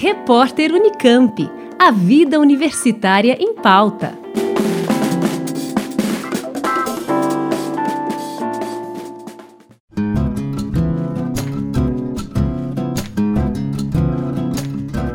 Repórter Unicamp. A vida universitária em pauta.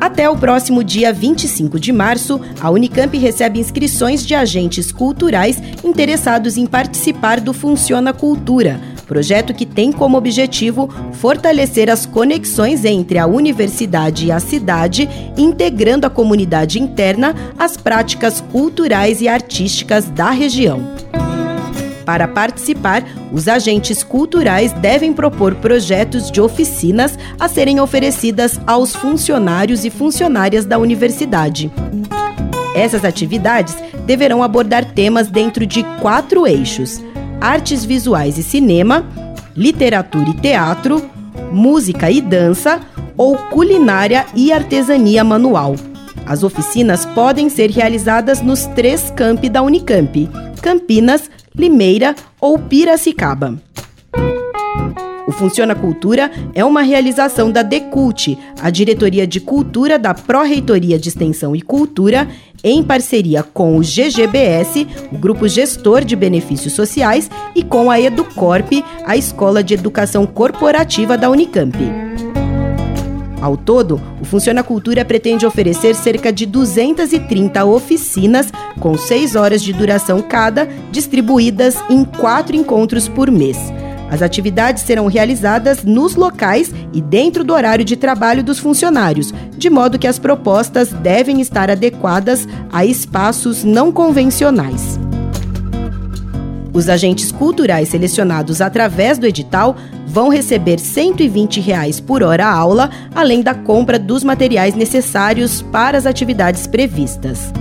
Até o próximo dia 25 de março, a Unicamp recebe inscrições de agentes culturais interessados em participar do Funciona Cultura, projeto que tem como objetivo fortalecer as conexões entre a universidade e a cidade, integrando a comunidade interna às práticas culturais e artísticas da região. Para participar, os agentes culturais devem propor projetos de oficinas a serem oferecidas aos funcionários e funcionárias da universidade. Essas atividades deverão abordar temas dentro de quatro eixos: artes visuais e cinema, literatura e teatro, música e dança ou culinária e artesania manual. As oficinas podem ser realizadas nos três campi da Unicamp: Campinas, Limeira ou Piracicaba. O Funciona Cultura é uma realização da Decult, a Diretoria de Cultura da Pró-Reitoria de Extensão e Cultura, em parceria com o GGBS, o Grupo Gestor de Benefícios Sociais, e com a Educorp, a Escola de Educação Corporativa da Unicamp. Ao todo, o Funciona Cultura pretende oferecer cerca de 230 oficinas, com seis horas de duração cada, distribuídas em quatro encontros por mês. As atividades serão realizadas nos locais e dentro do horário de trabalho dos funcionários, de modo que as propostas devem estar adequadas a espaços não convencionais. Os agentes culturais selecionados através do edital vão receber 120 reais por hora aula, além da compra dos materiais necessários para as atividades previstas.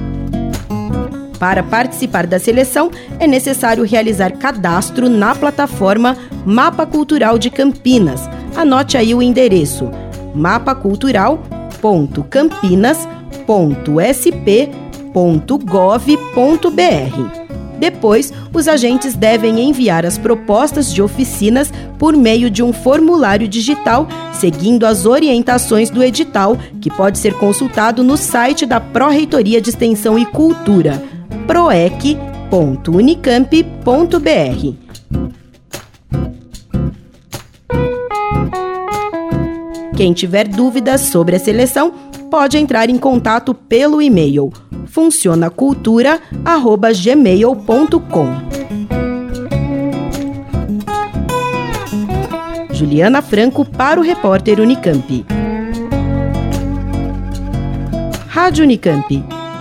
Para participar da seleção, é necessário realizar cadastro na plataforma Mapa Cultural de Campinas. Anote aí o endereço: mapacultural.campinas.sp.gov.br. Depois, os agentes devem enviar as propostas de oficinas por meio de um formulário digital, seguindo as orientações do edital, que pode ser consultado no site da Pró-Reitoria de Extensão e Cultura, proec.unicamp.br. Quem tiver dúvidas sobre a seleção, pode entrar em contato pelo e-mail funcionacultura@gmail.com. Juliana Franco para o repórter Unicamp. Rádio Unicamp.